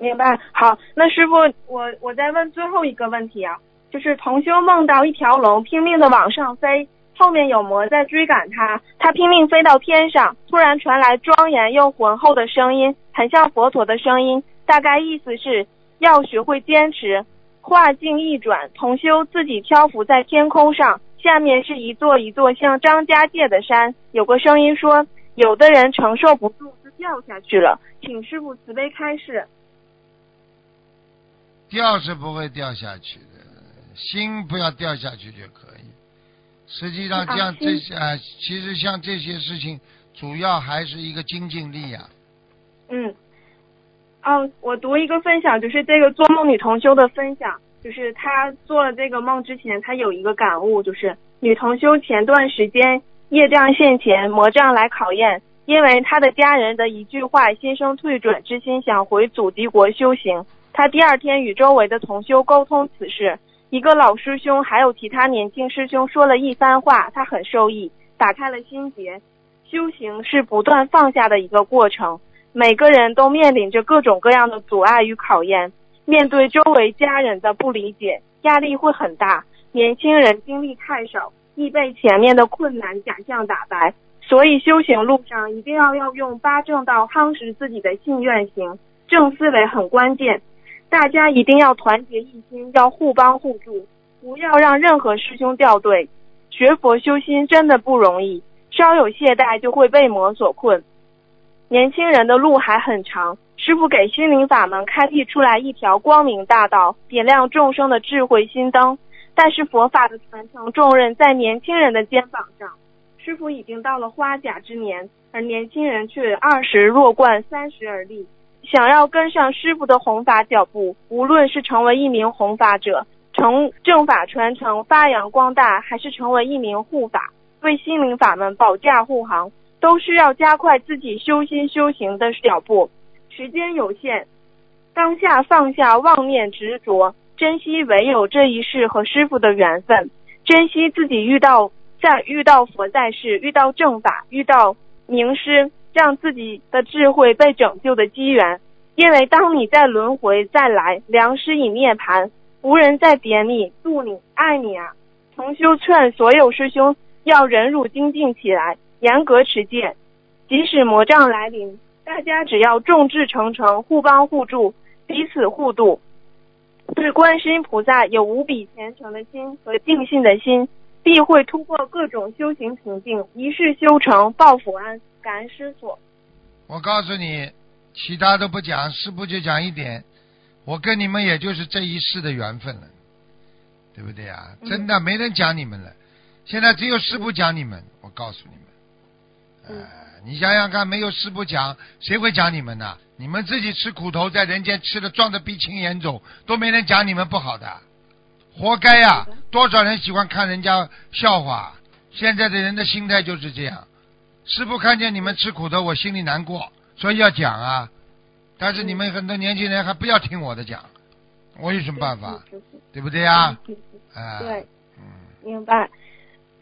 明白。好，那师傅，我我再问最后一个问题啊，就是同修梦到一条龙拼命的往上飞。后面有魔在追赶他，他拼命飞到天上，突然传来庄严又浑厚的声音，很像佛陀的声音。大概意思是要学会坚持。画境一转，同修自己漂浮在天空上，下面是一座一座像张家界的山。有个声音说：“有的人承受不住，就掉下去了。”请师傅慈悲开示。掉是不会掉下去的，心不要掉下去就可以。实际上，像这些啊，其实像这些事情，主要还是一个精进力呀。嗯，哦，我读一个分享，就是这个做梦女同修的分享，就是她做了这个梦之前，她有一个感悟，就是女同修前段时间业障现前，魔障来考验，因为她的家人的一句话，心生退转之心，想回祖籍国修行。她第二天与周围的同修沟通此事。一个老师兄还有其他年轻师兄说了一番话，他很受益，打开了心结。修行是不断放下的一个过程，每个人都面临着各种各样的阻碍与考验，面对周围家人的不理解，压力会很大。年轻人经历太少，易被前面的困难假象打败，所以修行路上一定要要用八正道夯实自己的信愿行，正思维很关键。大家一定要团结一心，要互帮互助，不要让任何师兄掉队。学佛修心真的不容易，稍有懈怠就会被魔所困。年轻人的路还很长，师傅给心灵法门开辟出来一条光明大道，点亮众生的智慧心灯。但是佛法的传承重任在年轻人的肩膀上，师傅已经到了花甲之年，而年轻人却二十弱冠三十而立。想要跟上师傅的弘法脚步，无论是成为一名弘法者，成正法传承发扬光大，还是成为一名护法，为心灵法门保驾护航，都需要加快自己修心修行的脚步。时间有限，当下放下妄念执着，珍惜唯有这一世和师傅的缘分，珍惜自己遇到在遇到佛在世、遇到正法、遇到名师，让自己的智慧被拯救的机缘。因为当你在轮回再来，良师已涅槃，无人再点你、度你、爱你啊！同修劝所有师兄要忍辱精进起来，严格持戒，即使魔障来临，大家只要众志成城，互帮互助，彼此互助。对观世音菩萨有无比虔诚的心和敬信的心，必会突破各种修行瓶颈，一世修成报佛安。感恩师傅。我告诉你，其他都不讲，师傅就讲一点，我跟你们也就是这一世的缘分了，对不对啊？真的没人讲你们了，现在只有师傅讲你们。我告诉你们，呃，你想想看，没有师傅讲，谁会讲你们呢？你们自己吃苦头，在人间吃的撞得鼻青眼肿，都没人讲你们不好的，活该呀、多少人喜欢看人家笑话，现在的人的心态就是这样。师傅看见你们吃苦头，我心里难过，所以要讲啊。但是你们很多年轻人还不要听我的讲，我有什么办法？对不对呀？对，嗯，明白。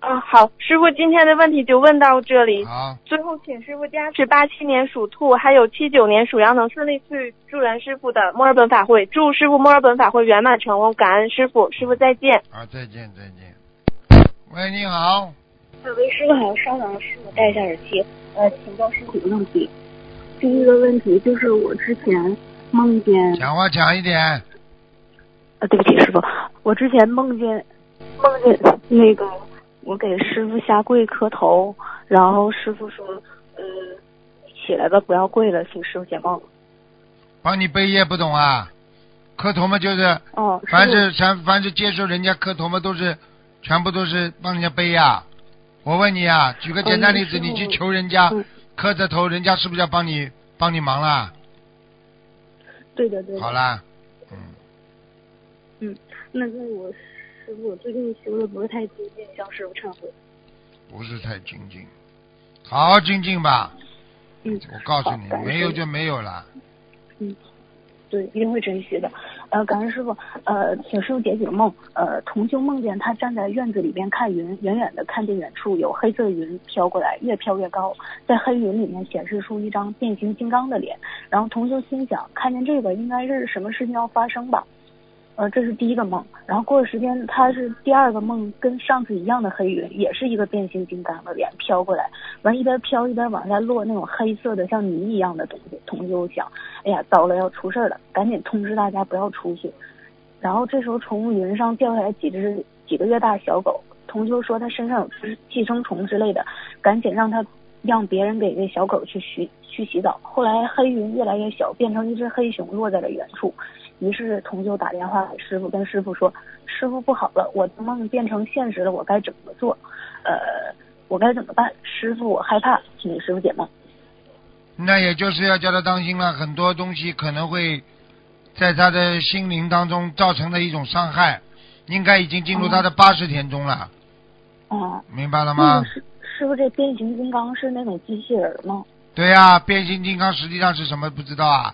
啊，好，师傅今天的问题就问到这里。好，最后，请师傅加持八七年属兔，还有七九年属羊能顺利去助缘师傅的墨尔本法会，祝师傅墨尔本法会圆满成功，感恩师傅，师傅再见。啊，再见，再见。喂，你好，呃，为，师傅好，稍等，师傅戴一下耳机。呃，请教师傅几个问题。第一个问题就是我之前梦见，讲话讲一点。呃，对不起，师傅，我之前梦见梦见那个我给师傅下跪磕头，然后师傅说，呃，起来吧，不要跪了，请师傅解梦。帮你背业不懂啊？磕头嘛，就是哦，凡是凡凡是接受人家磕头嘛，都是全部都是帮人家背呀。我问你啊，举个简单例子，嗯你去求人家嗯磕着头，人家是不是要帮你帮你忙啦？对的对的。好啦，嗯，嗯那个我师傅，我最近修的不是太精进，向师傅忏悔。不是太精进，好好精进吧。嗯，我告诉你没有就没有了。嗯对，一定会珍惜的。呃，感恩师傅，呃，请师傅解几个梦。呃，童修梦见他站在院子里边看云，远远的看见远处有黑色的云飘过来，越飘越高，在黑云里面显示出一张变形金刚的脸。然后童修心想，看见这个应该是什么事情要发生吧。这是第一个梦，然后过了时间，他是第二个梦，跟上次一样的黑云，也是一个变形金刚的脸飘过来，完一边飘一边往下落那种黑色的像泥一样的东西。同修想，哎呀，糟了，要出事儿了，赶紧通知大家不要出去。然后这时候从云上掉下来几只几个月大小狗，同修说他身上有寄寄生虫之类的，赶紧让他让别人给这小狗去洗去洗澡。后来黑云越来越小，变成一只黑熊落在了远处。于是同修打电话给师傅，跟师傅说：“师傅不好了，我的梦变成现实了，我该怎么做？呃，我该怎么办？师傅，我害怕，请师傅解梦。那也就是要叫他当心了，很多东西可能会在他的心灵当中造成的一种伤害，应该已经进入他的八十天中了，啊，明白了吗个？师师傅，这变形金刚是那种机器人吗？对呀、变形金刚实际上是什么不知道啊？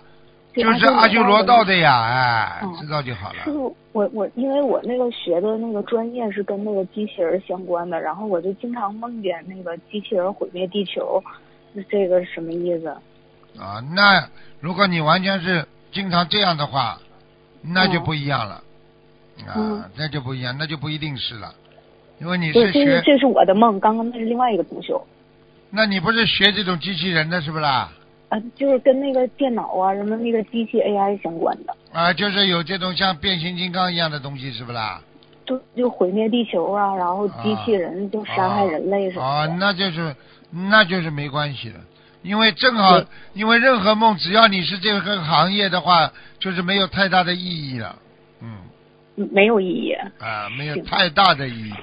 就是阿修罗道的呀，哎，嗯知道就好了。师傅，我我因为我那个学的那个专业是跟那个机器人相关的，然后我就经常梦见那个机器人毁灭地球，这个是什么意思？啊，那如果你完全是经常这样的话，那就嗯不一样了，啊嗯，那就不一样，那就不一定是了，因为你，是学，这是这是我的梦，刚刚那是另外一个同修，那你不是学这种机器人的是不是啦？啊，就是跟那个电脑啊什么那个机器 AI 相关的，啊，就是有这种像变形金刚一样的东西是不啦？就就毁灭地球啊，然后机器人就杀害人类什么啊，的。那就是那就是没关系的，因为正好，因为任何梦，只要你是这个行业的话，就是没有太大的意义了，嗯，嗯没有意义。啊，没有太大的意义。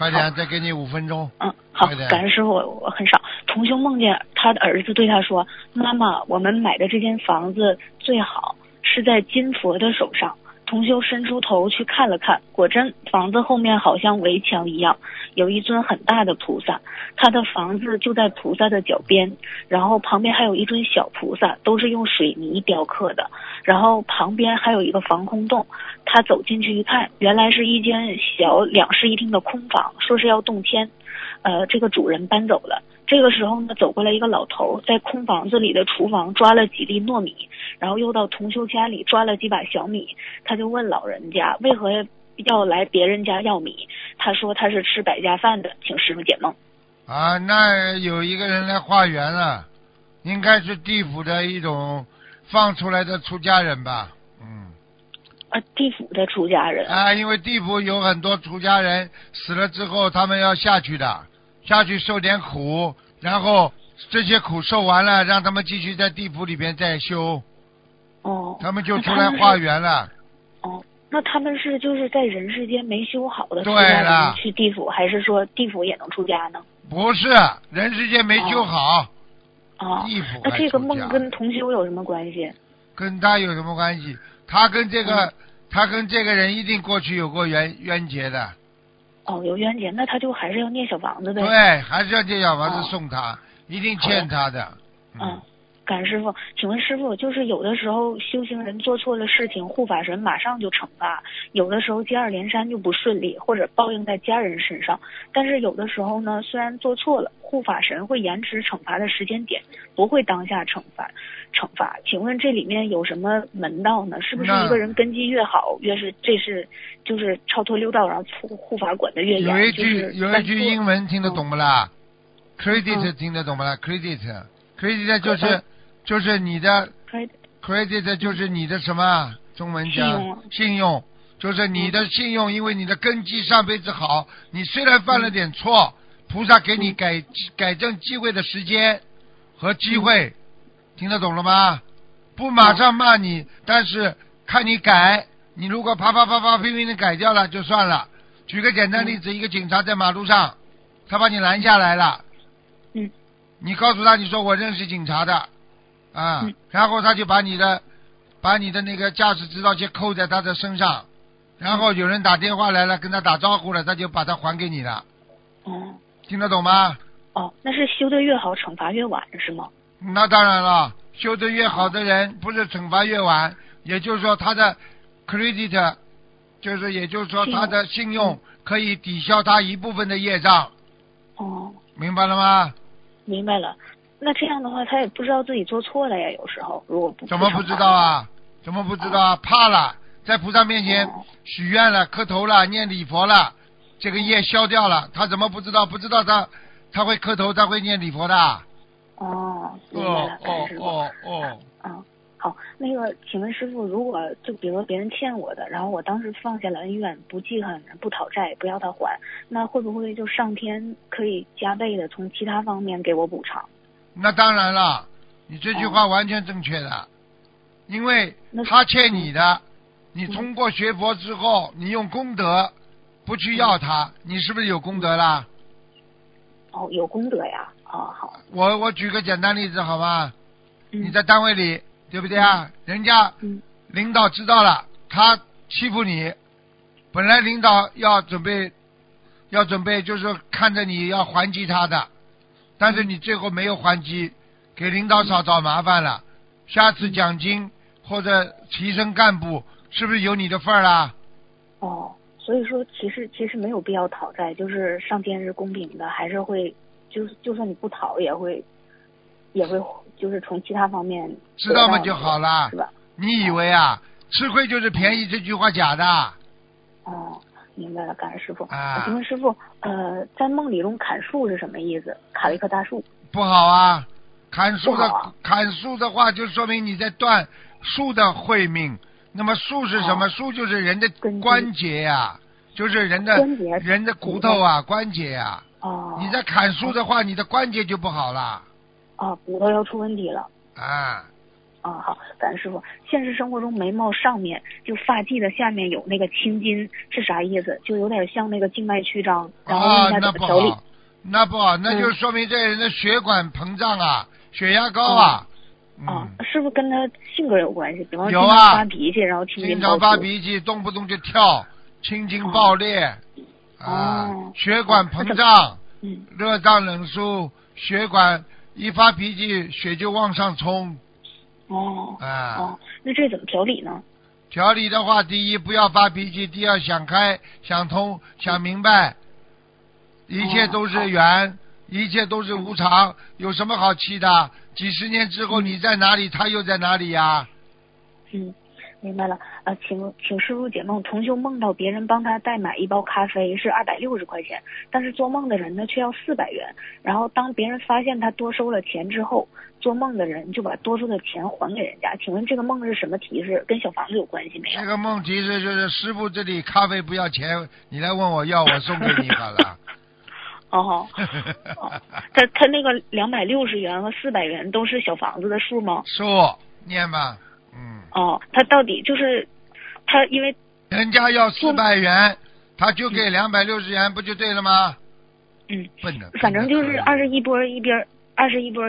快点，再给你五分钟。嗯，好感恩师傅，我我很少。同修梦见他的儿子对他说：“妈妈，我们买的这间房子最好是在金佛的手上。”同修伸出头去看了看，果真房子后面好像围墙一样，有一尊很大的菩萨，他的房子就在菩萨的脚边，然后旁边还有一尊小菩萨，都是用水泥雕刻的，然后旁边还有一个防空洞。他走进去一看，原来是一间小两室一厅的空房，说是要动迁，呃，这个主人搬走了。这个时候呢，走过来一个老头，在空房子里的厨房抓了几粒糯米，然后又到同修家里抓了几把小米。他就问老人家为何要来别人家要米？他说他是吃百家饭的，请师傅解梦。啊，那有一个人来化缘了，应该是地府的一种放出来的出家人吧？嗯。啊，地府的出家人。啊，因为地府有很多出家人死了之后，他们要下去的。下去受点苦，然后这些苦受完了，让他们继续在地府里边再修。哦。他们就出来化缘了。哦，那他们是就是在人世间没修好的出家人去地府，还是说地府也能出家呢？不是，人世间没修好。哦。地府那这个梦跟同修有什么关系？跟他有什么关系？他跟这个，他跟这个人一定过去有过冤冤结的。哦，有冤结，那他就还是要念小房子呗。对，还是要念小房子送他，一定欠他的。嗯，感师傅，请问师傅，就是有的时候修行人做错了事情，护法神马上就惩罚；有的时候接二连三就不顺利，或者报应在家人身上。但是有的时候呢，虽然做错了，护法神会延迟惩罚的时间点，不会当下惩罚。惩罚，请问这里面有什么门道呢？是不是一个人根基越好，越是这是就是超脱六道，然后护护法管的越严？有一句有一句英文听得懂不啦？credit 听得懂不啦？credit，credit 就是就是你的 credit 就是你的什么？中文讲信用，就是你的信用，因为你的根基上辈子好，你虽然犯了点错，菩萨给你改改正机会的时间和机会。听得懂了吗？不马上骂你，但是看你改。你如果啪啪啪啪拼命的改掉了，就算了。举个简单例子，一个警察在马路上，他把你拦下来了。嗯。你告诉他，你说我认识警察的，啊，然后他就把你的把你的那个驾驶执照先扣在他的身上，然后有人打电话来了，跟他打招呼了，他就把它还给你了。哦。听得懂吗？哦，那是修的越好，惩罚越晚，是吗？那当然了，修得越好的人，不是惩罚越晚，也就是说他的 credit，就是也就是说他的信用可以抵消他一部分的业障。哦。明白了吗？明白了。那这样的话，他也不知道自己做错了呀。有时候如果不怎么不知道啊？怎么不知道啊？怕了，在菩萨面前许愿了、磕头了、念礼佛了，这个业消掉了，他怎么不知道？不知道他他会磕头，他会念礼佛的。哦，明白了，感师傅。哦哦嗯，好，那个，请问师傅，如果就比如说别人欠我的，然后我当时放下了恩怨，不记恨，不讨债，不要他还，那会不会就上天可以加倍的从其他方面给我补偿？那当然了，你这句话完全正确的，因为他欠你的，你通过学佛之后，你用功德不去要他，你是不是有功德啦？哦，有功德呀。哦，好。我我举个简单例子好吗？你在单位里，对不对啊？人家领导知道了，他欺负你，本来领导要准备要准备，就是看着你要还击他的，但是你最后没有还击，给领导少找麻烦了。下次奖金或者提升干部，是不是有你的份儿啦？哦，所以说其实其实没有必要讨债，就是上天是公平的，还是会。就是就算你不讨也会，也会就是从其他方面知道嘛就好了，是吧？你以为啊，吃亏就是便宜这句话假的？哦，明白了，感恩师傅。啊，请问师傅，呃，在梦里中砍树是什么意思？砍了一棵大树？不好啊，砍树的砍树的话，就说明你在断树的慧命。那么树是什么？树就是人的关节呀，就是人的人的骨头啊，关节呀。哦，你在砍树的话，你的关节就不好了。啊，骨头要出问题了。啊。啊，好，感恩师傅。现实生活中，眉毛上面就发际的下面有那个青筋，是啥意思？就有点像那个静脉曲张，然后问一下怎么调理。那不好，那就说明这个人的血管膨胀啊，血压高啊。啊嗯，，是不是跟他性格有关系？比方说发脾气，然后经常发。脾气，动不动就跳，青筋爆裂，啊哦，血管膨胀，嗯，热胀冷缩，血管一发脾气，血就往上冲，哦啊。哦，那这怎么调理呢？调理的话，第一不要发脾气，第二想开、想通、想明白，一切都是缘，一切都是无常，有什么好气的？几十年之后你在哪里，他又在哪里呀？嗯，明白了。呃，请请师傅解梦，同修梦到别人帮他代买一包咖啡是二百六十块钱，但是做梦的人呢却要四百元。然后当别人发现他多收了钱之后，做梦的人就把多出的钱还给人家。请问这个梦是什么提示？跟小房子有关系没有这？个梦提示就是师傅这里咖啡不要钱，你来问我要，我送给你好了。哦，哦 他他那个两百六十元和四百元都是小房子的数吗？数念吧，嗯，哦，他到底就是他因为人家要四百元，他就给两百六十元，不就对了吗？嗯，笨的，反正就是二十十一波一边二十一波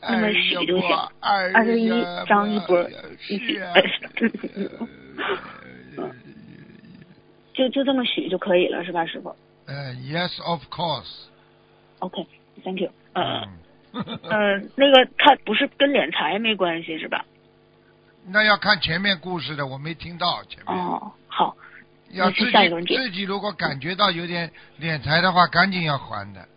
那么许就行。二二十一张一波一起，是啊 就就这么许就可以了，是吧，师傅呃，Yes, of course。？OK，Thank、you。呃嗯，呃，那个他不是跟敛财没关系是吧？那要看前面故事的，我没听到前面。哦，好，要自己自己如果感觉到有点敛财的话，赶紧要还的，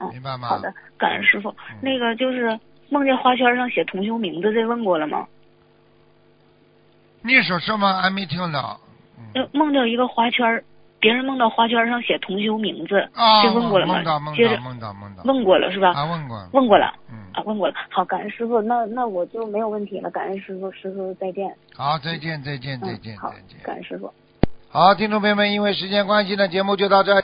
嗯明白吗？好的，感恩师傅。嗯那个就是梦见花圈上写同修名字，这问过了吗？你说什么？还没听到。嗯就梦到一个花圈儿，别人梦到花圈上写同修名字，啊，这问过了吗梦到梦接着到梦到梦到。问过了是吧？啊，问过。问过了。嗯，啊，问过了。好，感恩师傅，那那我就没有问题了。感恩师傅，师傅再见。好，再见再见再嗯，见好再见。感恩师傅。好，听众朋友们，因为时间关系呢，节目就到这儿。